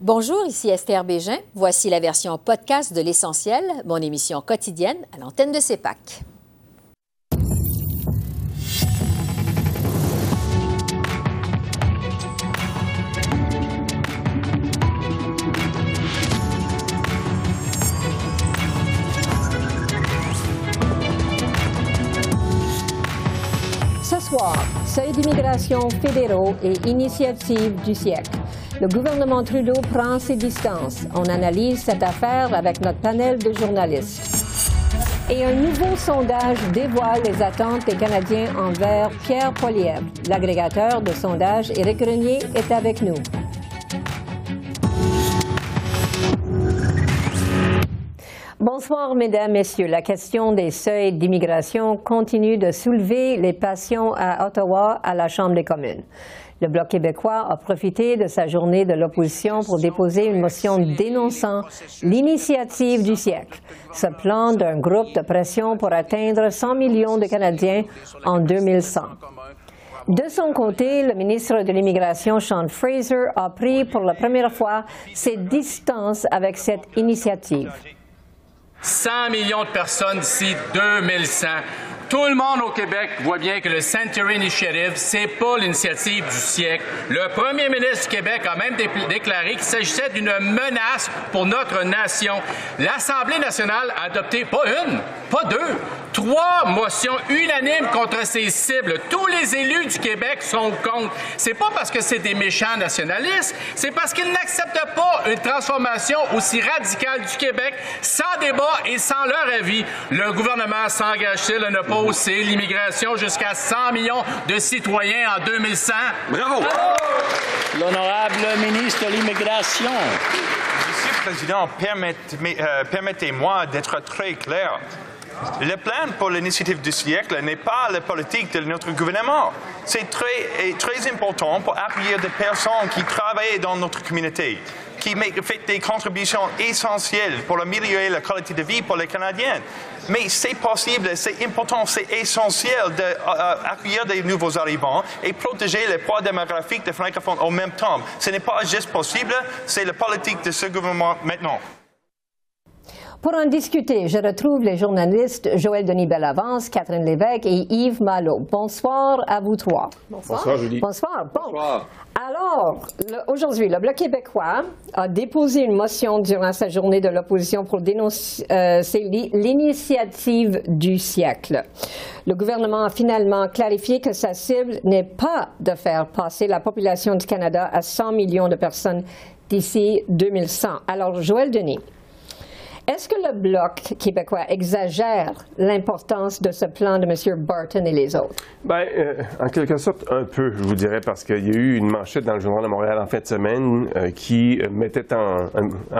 Bonjour, ici Esther Bégin. Voici la version podcast de L'Essentiel, mon émission quotidienne à l'antenne de CEPAC. Ce soir, seuil d'immigration fédéraux et initiative du siècle. Le gouvernement Trudeau prend ses distances. On analyse cette affaire avec notre panel de journalistes. Et un nouveau sondage dévoile les attentes des Canadiens envers Pierre Poilievre. L'agrégateur de sondage Éric Grenier est avec nous. Bonsoir, Mesdames, Messieurs. La question des seuils d'immigration continue de soulever les passions à Ottawa à la Chambre des communes. Le Bloc québécois a profité de sa journée de l'opposition pour déposer une motion dénonçant l'initiative du siècle, ce plan d'un groupe de pression pour atteindre 100 millions de Canadiens en 2100. De son côté, le ministre de l'Immigration, Sean Fraser, a pris pour la première fois ses distances avec cette initiative. 100 millions de personnes d'ici 2100. Tout le monde au Québec voit bien que le Century Initiative, c'est pas l'initiative du siècle. Le premier ministre du Québec a même déclaré qu'il s'agissait d'une menace pour notre nation. L'Assemblée nationale a adopté pas une, pas deux, trois motions unanimes contre ces cibles. Tous les élus du Québec sont contre. C'est pas parce que c'est des méchants nationalistes, c'est parce qu'ils n'acceptent pas une transformation aussi radicale du Québec sans débat et sans leur avis. Le gouvernement s'engage-t-il à ne pas hausser l'immigration jusqu'à 100 millions de citoyens en 2100? Bravo! L'honorable ministre de l'Immigration. Monsieur le Président, euh, permettez-moi d'être très clair. Le plan pour l'initiative du siècle n'est pas la politique de notre gouvernement. C'est très, très important pour appuyer des personnes qui travaillent dans notre communauté qui fait des contributions essentielles pour améliorer la qualité de vie pour les Canadiens. Mais c'est possible, c'est important, c'est essentiel d'accueillir des nouveaux arrivants et protéger les poids démographiques des francophones en même temps. Ce n'est pas juste possible, c'est la politique de ce gouvernement maintenant. Pour en discuter, je retrouve les journalistes Joël Denis Bellavance, Catherine Lévesque et Yves Malo. Bonsoir à vous trois. Bonsoir, Bonsoir Julie. Bonsoir. Bonsoir. Alors, aujourd'hui, le Bloc québécois a déposé une motion durant sa journée de l'opposition pour dénoncer euh, l'initiative du siècle. Le gouvernement a finalement clarifié que sa cible n'est pas de faire passer la population du Canada à 100 millions de personnes d'ici 2100. Alors, Joël Denis. Est-ce que le Bloc québécois exagère l'importance de ce plan de M. Barton et les autres? Bien, euh, en quelque sorte, un peu, je vous dirais, parce qu'il y a eu une manchette dans le Journal de Montréal en fin de semaine euh, qui mettait en,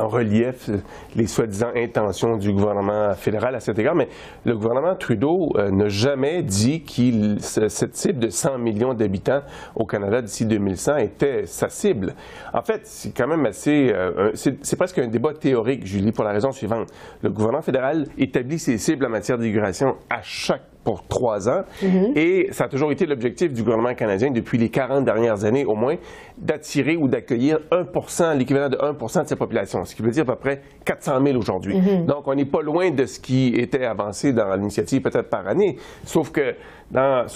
relief les soi-disant intentions du gouvernement fédéral à cet égard. Mais le gouvernement Trudeau euh, n'a jamais dit qu'il cette cible de 100 millions d'habitants au Canada d'ici 2100 était sa cible. En fait, c'est quand même assez... c'est presque un débat théorique, Julie, pour la raison suivante. Le gouvernement fédéral établit ses cibles en matière d'immigration à chaque pour trois ans. Mhm. Et ça a toujours été l'objectif du gouvernement canadien depuis les 40 dernières années au moins, d'attirer ou d'accueillir 1% l'équivalent de 1% de sa population, ce qui veut dire à peu près 400 000 aujourd'hui. Mhm. Donc, on n'est pas loin de ce qui était avancé dans l'initiative peut-être par année, sauf que dans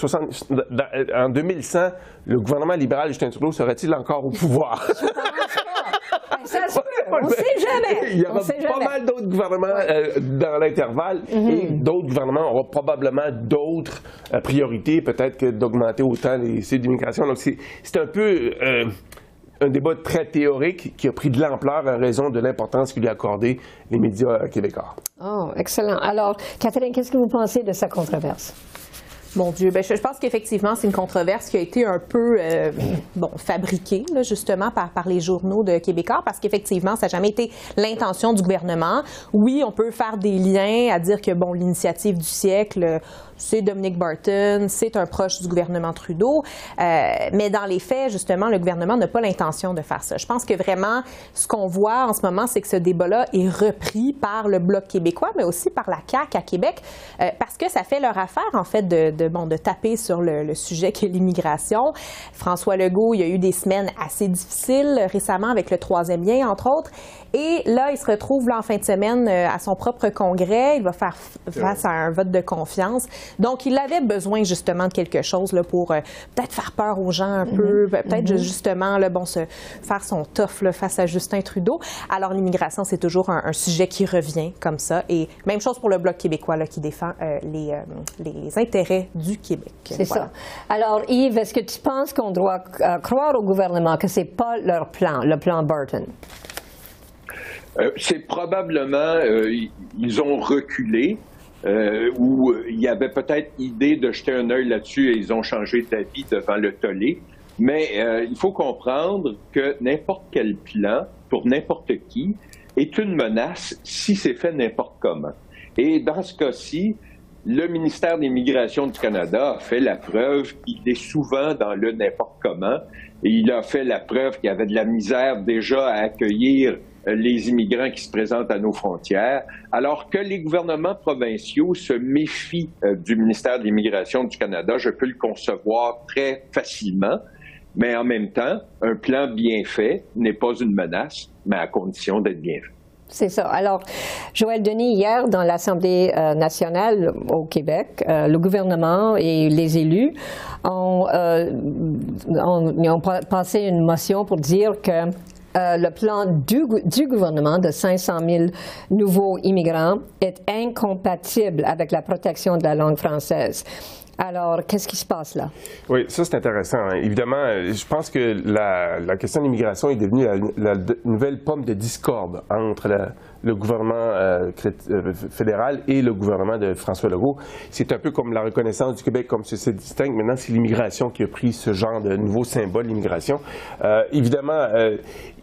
en 2100, le gouvernement libéral Justin Trudeau serait-il encore au pouvoir? Ça se peut. On ne sait jamais. Il y aura pas mal d'autres gouvernements euh, dans l'intervalle mhm. et d'autres gouvernements auront probablement d'autres euh, priorités, peut-être que d'augmenter autant les sites d'immigration. Donc, c'est un peu euh, un débat très théorique qui a pris de l'ampleur en raison de l'importance qu'il lui a accordé les médias québécois. Oh, excellent. Alors, Catherine, qu'est-ce que vous pensez de sa controverse? Mon Dieu, ben, je, pense qu'effectivement, c'est une controverse qui a été un peu euh, bon, fabriquée, là, justement, par, les journaux de Québécois, parce qu'effectivement, ça n'a jamais été l'intention du gouvernement. Oui, on peut faire des liens à dire que, bon, l'initiative du siècle c'est Dominic Barton, c'est un proche du gouvernement Trudeau, euh, mais dans les faits, justement, le gouvernement n'a pas l'intention de faire ça. Je pense que vraiment, ce qu'on voit en ce moment, c'est que ce débat-là est repris par le Bloc québécois, mais aussi par la CAQ à Québec, euh, parce que ça fait leur affaire, en fait, de, de bon, de taper sur le, le sujet qu'est l'immigration. François Legault, il y a eu des semaines assez difficiles récemment avec le troisième lien, entre autres, et là, il se retrouve là, en fin de semaine euh, à son propre congrès. Il va faire face à un vote de confiance. Donc, il avait besoin justement de quelque chose là, pour euh, peut-être faire peur aux gens un peu, peut-être justement là, bon, se faire son tough là, face à Justin Trudeau. Alors, l'immigration, c'est toujours un, un sujet qui revient comme ça. Et même chose pour le Bloc québécois là, qui défend euh, les, euh, les intérêts du Québec. C'est Voilà. ça. Alors, Yves, est-ce que tu penses qu'on doit croire au gouvernement que c'est pas leur plan, le plan Burton? Euh, c'est probablement, euh, ils ont reculé, euh, euh, il y avait peut-être idée de jeter un œil là-dessus et ils ont changé d'avis devant le tollé. Mais euh, il faut comprendre que n'importe quel plan, pour n'importe qui, est une menace si c'est fait n'importe comment. Et dans ce cas-ci, le ministère des Migrations du Canada a fait la preuve qu'il est souvent dans le n'importe comment. Et il a fait la preuve qu'il y avait de la misère déjà à accueillir les immigrants qui se présentent à nos frontières, alors que les gouvernements provinciaux se méfient euh, du ministère de l'Immigration du Canada. Je peux le concevoir très facilement, mais en même temps, un plan bien fait n'est pas une menace, mais à condition d'être bien fait. C'est ça. Alors, Joël Denis, hier, dans l'Assemblée euh, nationale au Québec, euh, le gouvernement et les élus ont, euh, ont- passé une motion pour dire que euh, le plan du, gou- du gouvernement de 500 000 nouveaux immigrants est incompatible avec la protection de la langue française. Alors, qu'est-ce qui se passe là? Oui, ça c'est intéressant. hein. Évidemment, euh, je pense que la, question de l'immigration est devenue la, nouvelle pomme de discorde entre la- le gouvernement euh, euh, fédéral et le gouvernement de François Legault. C'est un peu comme la reconnaissance du Québec comme société distincte. Maintenant, c'est l'immigration qui a pris ce genre de nouveau symbole, l'immigration. Euh, évidemment,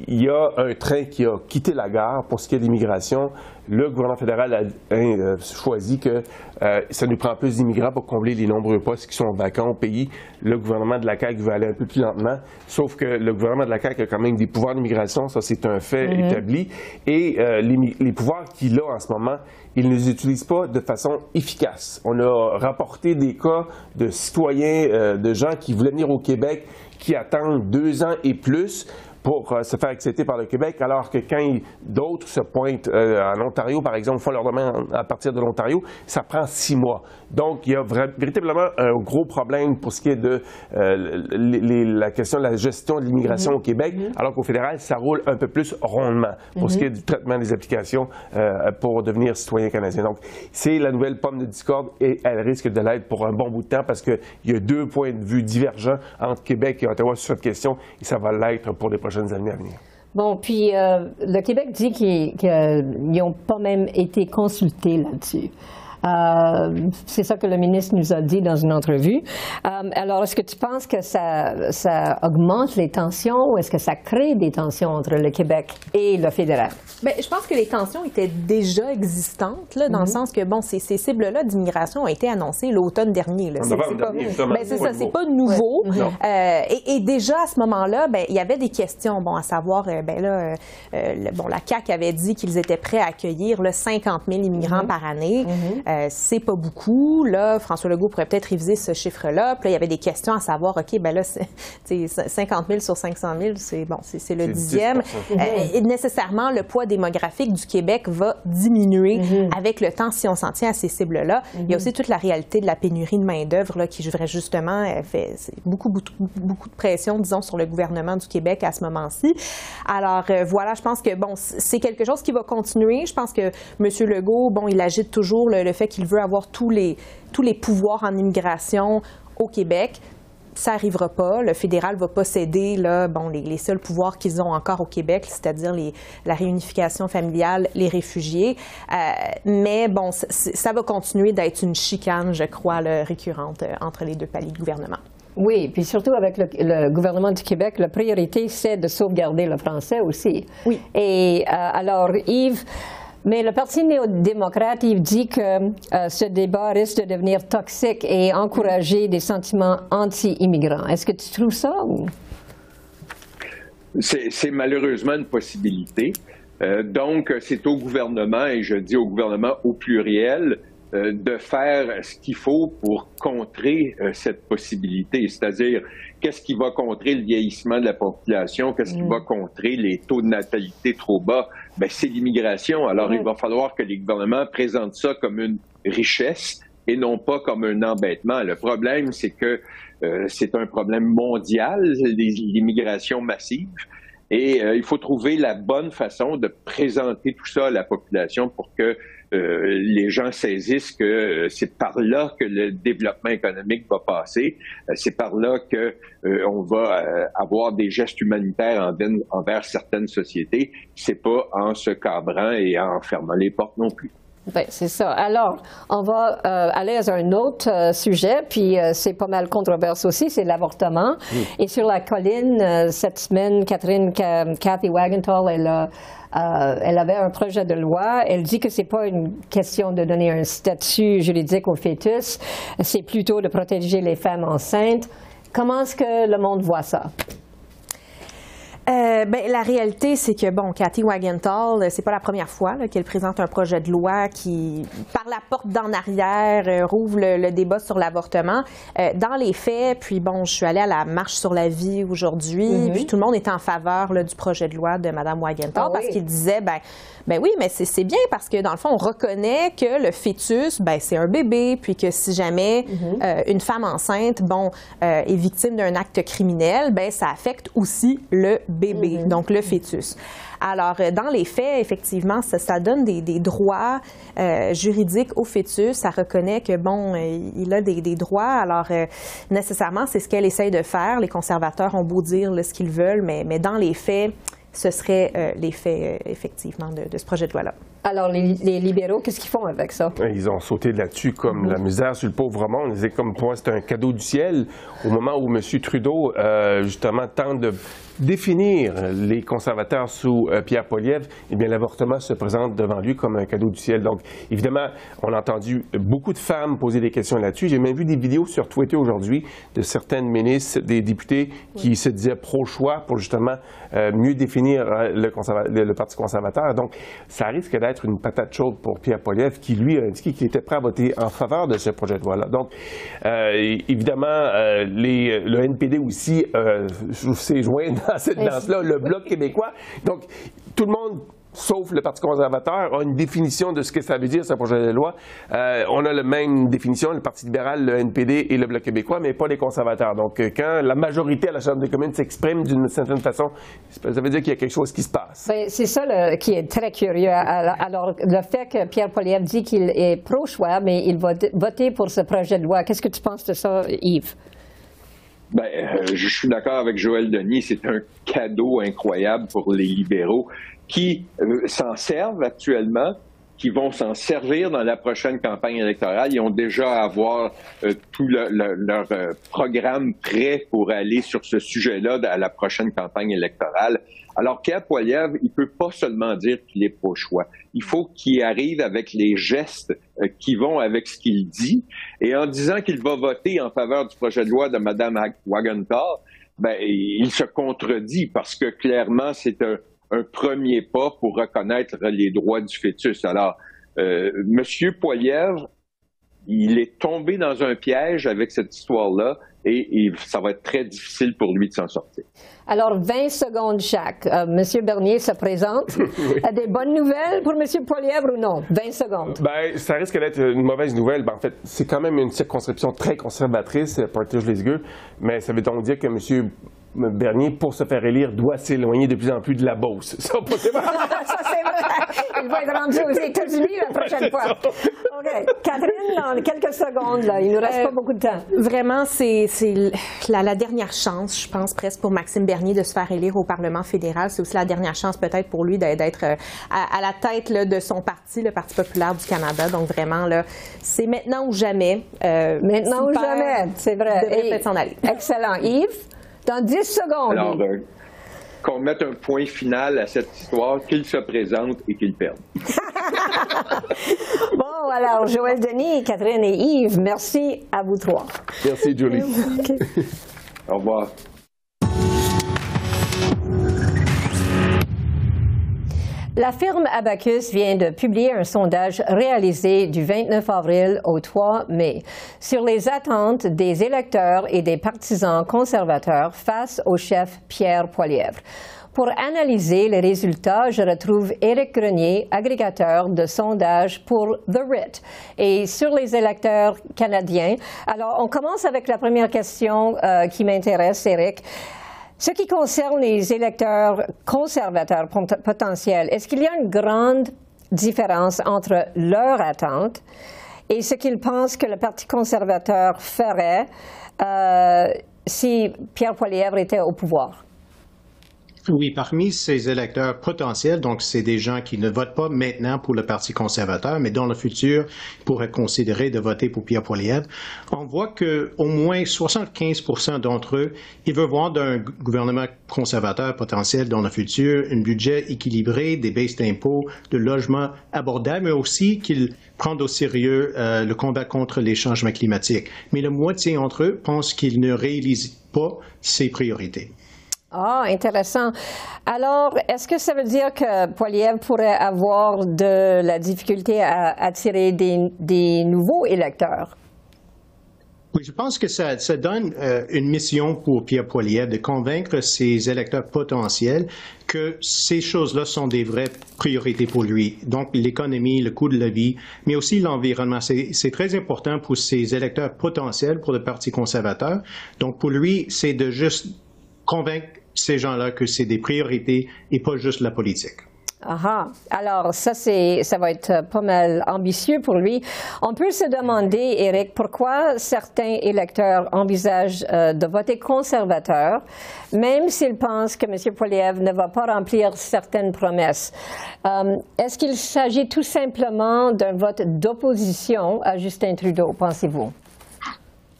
il y a un train qui a quitté la gare pour ce qui est de l'immigration. Le gouvernement fédéral a hein, euh, choisi que euh, ça nous prend plus d'immigrants pour combler les nombreux postes qui sont vacants au pays. Le gouvernement de la CAQ veut aller un peu plus lentement, sauf que le gouvernement de la CAQ a quand même des pouvoirs d'immigration, ça c'est un fait établi. Et euh, les, pouvoirs qu'il a en ce moment, il ne les utilise pas de façon efficace. On a rapporté des cas de citoyens, euh, de gens qui voulaient venir au Québec, qui attendent deux ans et plus pour euh, se faire accepter par le Québec, alors que quand d'autres se pointent euh, en Ontario, par exemple, font leur demande à partir de l'Ontario, ça prend six mois. Donc, il y a véritablement un gros problème pour ce qui est de euh, les- les- la question de la gestion de l'immigration au Québec, alors qu'au fédéral, ça roule un peu plus rondement pour ce qui est du traitement des applications euh, pour devenir citoyen canadien. Donc, c'est la nouvelle pomme de discorde et elle risque de l'être pour un bon bout de temps parce qu'il y a deux points de vue divergents entre Québec et Ottawa sur cette question et ça va l'être pour les années à venir. Bon, puis euh, le Québec dit qu'ils n'ont pas même été consultés là-dessus. Euh, c'est ça que le ministre nous a dit dans une entrevue. Euh, alors, est-ce que tu penses que ça, ça augmente les tensions ou est-ce que ça crée des tensions entre le Québec et le fédéral? Ben, je pense que les tensions étaient déjà existantes, là, dans le sens que bon, ces, ces cibles-là d'immigration ont été annoncées l'automne dernier. C'est- pas, ben, ça, nouveau. c'est pas nouveau. Euh, et, et déjà à ce moment-là, ben, il y avait des questions, bon, à savoir, euh, ben là, euh, le- bon, la CAC avait dit qu'ils étaient prêts à accueillir là, 50 000 immigrants par année. Euh, c'est pas beaucoup. Là, François Legault pourrait peut-être réviser ce chiffre-là. Puis là, il y avait des questions à savoir, ok, ben là, c'est- tu sais, 50 000 sur 500 000, c'est bon, c'est c'est le C'est dixième. 10%. Euh, et nécessairement, le poids démographique du Québec va diminuer avec le temps si on s'en tient à ces cibles-là. Il y a aussi toute la réalité de la pénurie de main-d'œuvre là, qui vrai, justement euh, fait c'est beaucoup, beaucoup, beaucoup de pression, disons, sur le gouvernement du Québec à ce moment-ci. Alors euh, voilà, je pense que bon, c'est quelque chose qui va continuer. Je pense que M. Legault, bon, il agite toujours le, le fait qu'il veut avoir tous les, tous les pouvoirs en immigration au Québec ça arrivera pas. Le fédéral va pas céder là, bon, les, les seuls pouvoirs qu'ils ont encore au Québec, c'est-à-dire la réunification familiale, les réfugiés. Euh, mais bon, ça va continuer d'être une chicane, je crois, là, récurrente euh, entre les deux paliers de gouvernement. Oui, puis surtout avec le, le gouvernement du Québec, la priorité, c'est de sauvegarder le français aussi. Oui. Et euh, alors, Yves, Mais le Parti néo-démocrate, il dit que euh, ce débat risque de devenir toxique et encourager des sentiments anti-immigrants. Est-ce que tu trouves ça? C'est malheureusement une possibilité. Euh, donc, c'est au gouvernement, et je dis au gouvernement au pluriel, euh, de faire ce qu'il faut pour contrer euh, cette possibilité, c'est-à-dire qu'est-ce qui va contrer le vieillissement de la population, qu'est-ce qui mm. va contrer les taux de natalité trop bas, c'est l'immigration. Alors, il va falloir que les gouvernements présentent ça comme une richesse et non pas comme un embêtement. Le problème, c'est que euh, c'est un problème mondial, l'immigration massive. Et il faut trouver la bonne façon de présenter tout ça à la population pour que euh, les gens saisissent que euh, c'est par là que le développement économique va passer, euh, c'est par là que on va avoir des gestes humanitaires envers certaines sociétés. C'est pas en se cabrant et en fermant les portes non plus. Ben, c'est ça. Alors, on va aller à un autre sujet, puis c'est pas mal controversé aussi, c'est l'avortement. Et sur la colline, cette semaine, Catherine, Cathy Wagenthal, elle a euh, elle avait un projet de loi. Elle dit que c'est pas une question de donner un statut juridique au fœtus, c'est plutôt de protéger les femmes enceintes. Comment est-ce que le monde voit ça? Euh, ben, la réalité, c'est que, bon, Cathy Wagenthal, c'est pas la première fois qu'elle présente un projet de loi qui, par la porte d'en arrière, euh, rouvre le, débat sur l'avortement. Euh, dans les faits, puis bon, je suis allée à la marche sur la vie aujourd'hui, mm-hmm. puis tout le monde était en faveur du projet de loi de Mme Wagenthal ah parce qu'il disait, ben, ben oui, mais c'est bien parce que dans le fond, on reconnaît que le fœtus, ben c'est un bébé, puis que si jamais mm-hmm. une femme enceinte, bon, est victime d'un acte criminel, ben ça affecte aussi le bébé, mm-hmm. donc le fœtus. Alors, euh, dans les faits, effectivement, ça, donne des, droits euh, juridiques au fœtus. Ça reconnaît que, bon, euh, il a des, droits. Alors, nécessairement, c'est ce qu'elle essaye de faire. Les conservateurs ont beau dire ce qu'ils veulent, mais, mais dans les faits, ce serait l'effet, effectivement, de, ce projet de loi-là. Alors, les, libéraux, qu'est-ce qu'ils font avec ça? Ils ont sauté là-dessus comme la misère sur le pauvre monde. Ils comme pour moi, c'est un cadeau du ciel au moment où M. Trudeau, justement, tente de définir les conservateurs sous euh, Pierre Poliev, eh bien, l'avortement se présente devant lui comme un cadeau du ciel. Donc, évidemment, on a entendu beaucoup de femmes poser des questions là-dessus. J'ai même vu des vidéos sur Twitter aujourd'hui de certaines ministres, des députés qui se disaient pro-choix pour justement euh, mieux définir euh, le, le, Parti conservateur. Donc, ça risque d'être une patate chaude pour Pierre Poliev qui, lui, a indiqué qu'il était prêt à voter en faveur de ce projet de loi-là. Donc, évidemment, les, le NPD aussi s'est joint dans cette danse-là, le Bloc québécois. Donc, tout le monde sauf le Parti conservateur, a une définition de ce que ça veut dire, ce projet de loi. Euh, on a la même définition, le Parti libéral, le NPD et le Bloc québécois, mais pas les conservateurs. Donc, euh, quand la majorité à la Chambre des communes s'exprime d'une certaine façon, ça veut dire qu'il y a quelque chose qui se passe. Ben, c'est ça qui est très curieux. Alors, le fait que Pierre Poilievre dit qu'il est pro-choix, mais il va voter pour ce projet de loi, qu'est-ce que tu penses de ça, Yves? Ben, euh, je suis d'accord avec Joël Denis, c'est un cadeau incroyable pour les libéraux qui euh, s'en servent actuellement, qui vont s'en servir dans la prochaine campagne électorale. Ils ont déjà à avoir euh, tout leur programme prêt pour aller sur ce sujet-là à la prochaine campagne électorale. Alors, Pierre Poilievre, il peut pas seulement dire qu'il est pro-choix. Il faut qu'il arrive avec les gestes euh, qui vont avec ce qu'il dit. Et en disant qu'il va voter en faveur du projet de loi de Mme Wagenthal, ben, il se contredit parce que clairement, c'est un, premier pas pour reconnaître les droits du fœtus. Alors, euh, Monsieur Poilievre, il est tombé dans un piège avec cette histoire-là et, ça va être très difficile pour lui de s'en sortir. Alors, 20 secondes chaque. Euh, Monsieur Bernier se présente. oui. Des bonnes nouvelles pour Monsieur Poilièvre ou non? 20 secondes. Ben, ça risque d'être une mauvaise nouvelle. Ben, en fait, c'est quand même une circonscription très conservatrice, Portage-les-Gueux, mais ça veut donc dire que Monsieur Bernier, pour se faire élire, doit s'éloigner de plus en plus de la Beauce. Ça, c'est vrai. Il va être rendu aux États-Unis la prochaine fois. OK. Catherine, dans quelques secondes, là, il nous reste pas beaucoup de temps. Vraiment, c'est la, la, dernière chance, je pense, presque pour Maxime Bernier de se faire élire au Parlement fédéral. C'est aussi la dernière chance, peut-être, pour lui d'être euh, à, la tête là, de son parti, le Parti populaire du Canada. Donc, vraiment, là, c'est maintenant ou jamais. Euh, maintenant ou jamais, c'est vrai. peut-être s'en aller. Excellent. Yves? Dans 10 secondes. Alors, euh, qu'on mette un point final à cette histoire, qu'il se présente et qu'il perde. bon, alors, Joël Denis, Catherine et Yves, merci à vous trois. Merci, Julie. Au revoir. La firme Abacus vient de publier un sondage réalisé du 29 avril au 3 mai sur les attentes des électeurs et des partisans conservateurs face au chef Pierre Poilievre. Pour analyser les résultats, je retrouve Éric Grenier, agrégateur de sondages pour The RIT et sur les électeurs canadiens. Alors, on commence avec la première question euh, qui m'intéresse, Éric. Ce qui concerne les électeurs conservateurs potentiels, est-ce qu'il y a une grande différence entre leurs attentes et ce qu'ils pensent que le Parti conservateur ferait euh, si Pierre Poilievre était au pouvoir? Oui, parmi ces électeurs potentiels, donc c'est des gens qui ne votent pas maintenant pour le Parti conservateur, mais dans le futur pourraient considérer de voter pour Pierre Poilievre, on voit que au moins 75 d'entre eux, ils veulent voir d'un gouvernement conservateur potentiel dans le futur un budget équilibré, des baisses d'impôts, de logements abordables, mais aussi qu'ils prennent au sérieux euh, le combat contre les changements climatiques. Mais la moitié d'entre eux pensent qu'ils ne réalisent pas ces priorités. Ah, intéressant. Alors, est-ce que ça veut dire que Poiliev pourrait avoir de la difficulté à attirer des, nouveaux électeurs? Oui, je pense que ça, donne euh, une mission pour Pierre Poiliev de convaincre ses électeurs potentiels que ces choses-là sont des vraies priorités pour lui. Donc, l'économie, le coût de la vie, mais aussi l'environnement. C'est très important pour ses électeurs potentiels pour le Parti conservateur. Donc, pour lui, c'est de juste convaincre ces gens-là que c'est des priorités et pas juste la politique. Aha. Alors, ça, c'est, ça va être pas mal ambitieux pour lui. On peut se demander, Eric, pourquoi certains électeurs envisagent euh, de voter conservateur, même s'ils pensent que M. Poiliev ne va pas remplir certaines promesses. Euh, est-ce qu'il s'agit tout simplement d'un vote d'opposition à Justin Trudeau, pensez-vous?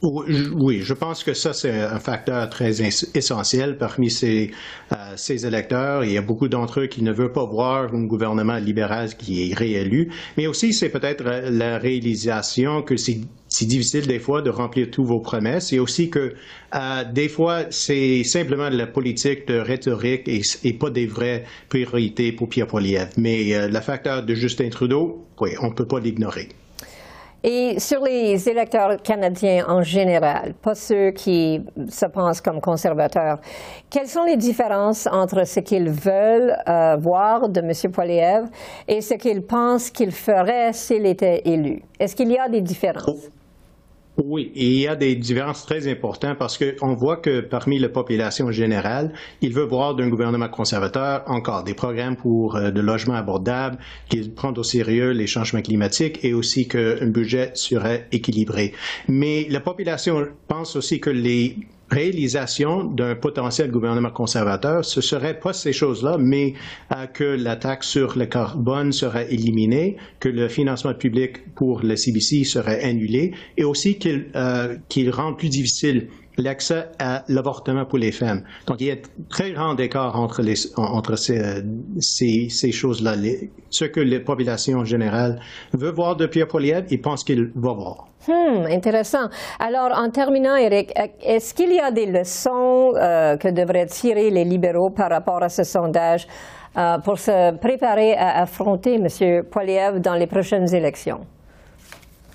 Oui, je pense que ça, c'est un facteur très essentiel parmi ces, euh, ces électeurs. Il y a beaucoup d'entre eux qui ne veulent pas voir un gouvernement libéral qui est réélu. Mais aussi, c'est peut-être euh, la réalisation que c'est difficile des fois de remplir toutes vos promesses et aussi que euh, des fois, c'est simplement de la politique de rhétorique et, et, pas des vraies priorités pour Pierre Poilievre. Mais euh, le facteur de Justin Trudeau, oui, on ne peut pas l'ignorer. Et sur les électeurs canadiens en général, pas ceux qui se pensent comme conservateurs, quelles sont les différences entre ce qu'ils veulent euh, voir de M. Poilievre et ce qu'ils pensent qu'il ferait s'il était élu? Est-ce qu'il y a des différences? Oui, il y a des différences très importantes parce qu'on voit que parmi la population générale, il veut voir d'un gouvernement conservateur encore des programmes pour euh, de logements abordables, qu'il prend au sérieux les changements climatiques et aussi qu'un budget serait équilibré. Mais la population pense aussi que les réalisation d'un potentiel gouvernement conservateur, ce serait pas ces choses-là, mais euh, que la taxe sur le carbone serait éliminée, que le financement public pour le CBC serait annulé, et aussi qu'il euh, rend plus difficile l'accès à l'avortement pour les femmes. Donc, il y a très grand écart entre, ces, choses-là. Ce que la population générale veut voir de Pierre Poilievre, ils pensent qu'il va voir. Hmm, intéressant. Alors, en terminant, Eric, est-ce qu'il y a des leçons euh, que devraient tirer les libéraux par rapport à ce sondage euh, pour se préparer à affronter M. Poilievre dans les prochaines élections?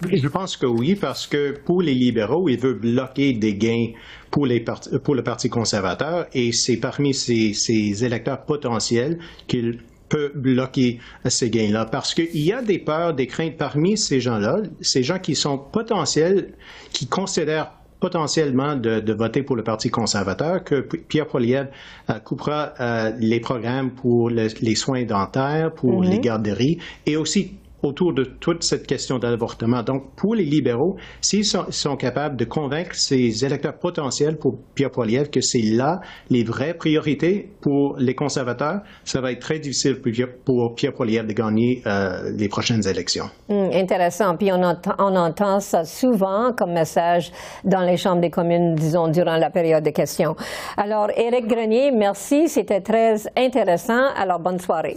Je pense que oui, parce que pour les libéraux, ils veulent bloquer des gains pour, les pour le Parti conservateur et c'est parmi ces, électeurs potentiels qu'ils peuvent bloquer ces gains-là. Parce qu'il y a des peurs, des craintes parmi ces gens-là, ces gens qui sont potentiels, qui considèrent potentiellement de, voter pour le Parti conservateur, que Pierre Poilievre euh, coupera euh, les programmes pour les soins dentaires, pour mm-hmm. les garderies, et aussi autour de toute cette question de l'avortement. Donc, pour les libéraux, s'ils sont, capables de convaincre ces électeurs potentiels pour Pierre Poilievre que c'est là les vraies priorités pour les conservateurs, ça va être très difficile pour Pierre Poilievre de gagner euh, les prochaines élections. Hum, intéressant. Puis on entend, on entend ça souvent comme message dans les chambres des communes, disons, durant la période de questions. Alors, Éric Grenier, merci. C'était très intéressant. Alors, bonne soirée.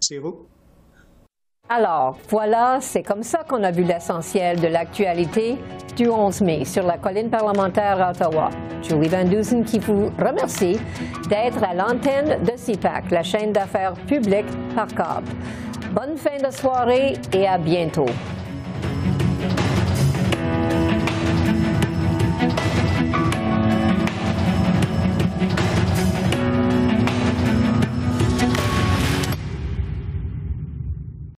C'est vous. Alors, voilà, c'est comme ça qu'on a vu l'essentiel de l'actualité du 11 mai sur la colline parlementaire à Ottawa. Julie Van Dusen qui vous remercie d'être à l'antenne de CIPAC, la chaîne d'affaires publiques par câble. Bonne fin de soirée et à bientôt.